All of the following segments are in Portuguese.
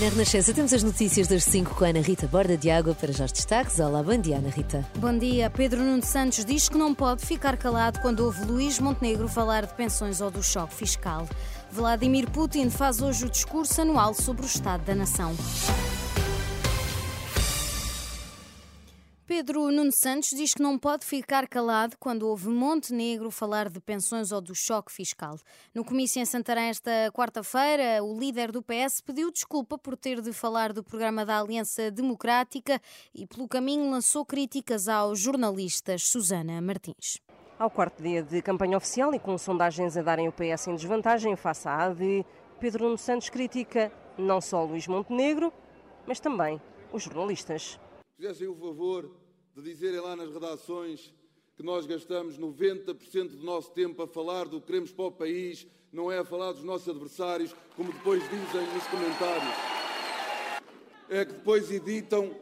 Na Renascença temos as notícias das 5 com a Ana Rita Borda de Água para já os destaques. Olá, bom dia, Ana Rita. Bom dia. Pedro Nuno Santos diz que não pode ficar calado quando ouve Luís Montenegro falar de pensões ou do choque fiscal. Vladimir Putin faz hoje o discurso anual sobre o Estado da Nação. Pedro Nuno Santos diz que não pode ficar calado quando ouve Montenegro falar de pensões ou do choque fiscal. No comício em Santarém esta quarta-feira, o líder do PS pediu desculpa por ter de falar do programa da Aliança Democrática e, pelo caminho, lançou críticas aos jornalistas Susana Martins. Ao quarto dia de campanha oficial e com sondagens a darem o PS em desvantagem face à AD, Pedro Nuno Santos critica não só Luís Montenegro, mas também os jornalistas. Fizessem o favor de dizerem lá nas redações que nós gastamos 90% do nosso tempo a falar do que queremos para o país, não é a falar dos nossos adversários, como depois dizem nos comentários. É que depois editam,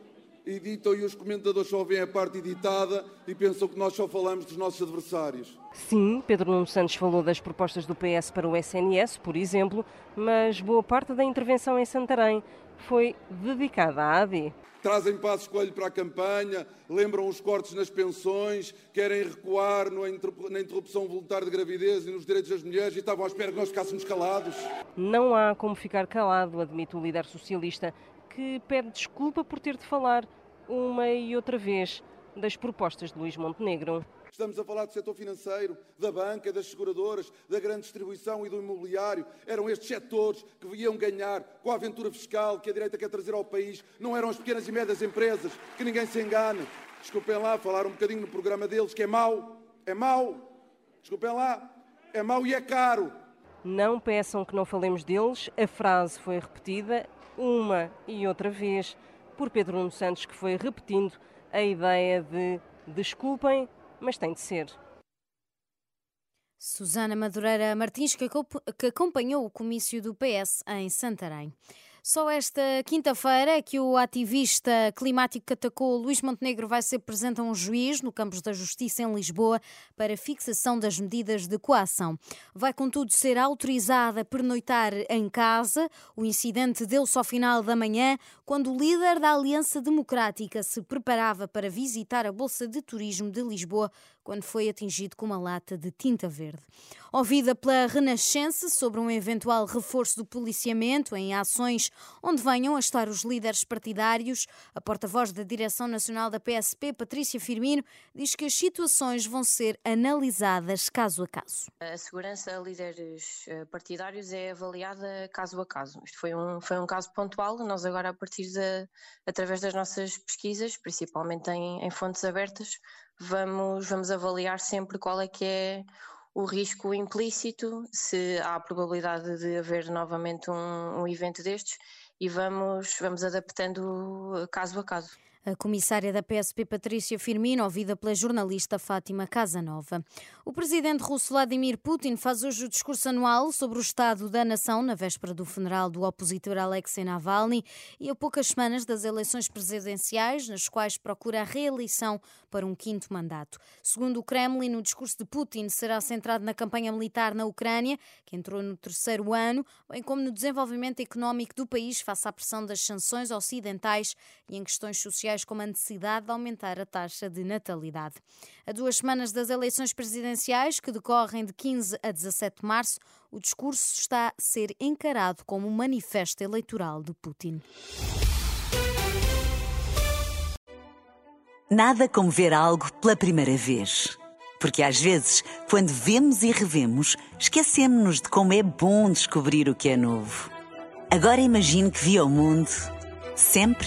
editam e os comentadores só veem a parte editada e pensam que nós só falamos dos nossos adversários. Sim, Pedro Nuno Santos falou das propostas do PS para o SNS, por exemplo, mas boa parte da intervenção em Santarém foi dedicada à AD. Trazem passos coelho para a campanha, lembram os cortes nas pensões, querem recuar na interrupção voluntária de gravidez e nos direitos das mulheres e estavam à espera que nós ficássemos calados. Não há como ficar calado, admite o líder socialista, que pede desculpa por ter de falar uma e outra vez das propostas de Luís Montenegro. Estamos a falar do setor financeiro, da banca, das seguradoras, da grande distribuição e do imobiliário. Eram estes setores que iam ganhar com a aventura fiscal que a direita quer trazer ao país. Não eram as pequenas e médias empresas, que ninguém se engane. Desculpem lá, falar um bocadinho no programa deles, que é mau. É mau. Desculpem lá. É mau e é caro. Não peçam que não falemos deles. A frase foi repetida uma e outra vez por Pedro Nuno Santos, que foi repetindo a ideia de desculpem, mas tem de ser. Susana Madureira Martins, que acompanhou o comício do PS em Santarém. Só esta quinta-feira é que o ativista climático que atacou Luís Montenegro vai ser presente a um juiz no Campos da Justiça em Lisboa para fixação das medidas de coação. Vai, contudo, ser autorizada a pernoitar em casa. O incidente deu-se ao final da manhã, quando o líder da Aliança Democrática se preparava para visitar a Bolsa de Turismo de Lisboa quando foi atingido com uma lata de tinta verde. Ouvida pela Renascença sobre um eventual reforço do policiamento em ações onde venham a estar os líderes partidários, a porta-voz da Direção Nacional da PSP, Patrícia Firmino, diz que as situações vão ser analisadas caso a caso. A segurança a líderes eh, partidários é avaliada caso a caso. Isto foi um, foi um caso pontual, nós agora, a partir de, através das nossas pesquisas, principalmente em, em fontes abertas, vamos, vamos avaliar sempre qual é que é o risco implícito, se há a probabilidade de haver novamente um, um evento destes e vamos, vamos adaptando caso a caso. A comissária da PSP, Patrícia Firmino, ouvida pela jornalista Fátima Casanova. O presidente russo Vladimir Putin faz hoje o discurso anual sobre o estado da nação, na véspera do funeral do opositor Alexei Navalny e a poucas semanas das eleições presidenciais, nas quais procura a reeleição para um quinto mandato. Segundo o Kremlin, o discurso de Putin será centrado na campanha militar na Ucrânia, que entrou no terceiro ano, bem como no desenvolvimento económico do país face à pressão das sanções ocidentais e em questões sociais como a necessidade de aumentar a taxa de natalidade. A duas semanas das eleições presidenciais, que decorrem de 15 a 17 de março, o discurso está a ser encarado como um manifesto eleitoral de Putin. Nada como ver algo pela primeira vez. Porque às vezes, quando vemos e revemos, esquecemos-nos de como é bom descobrir o que é novo. Agora imagine que viu o mundo sempre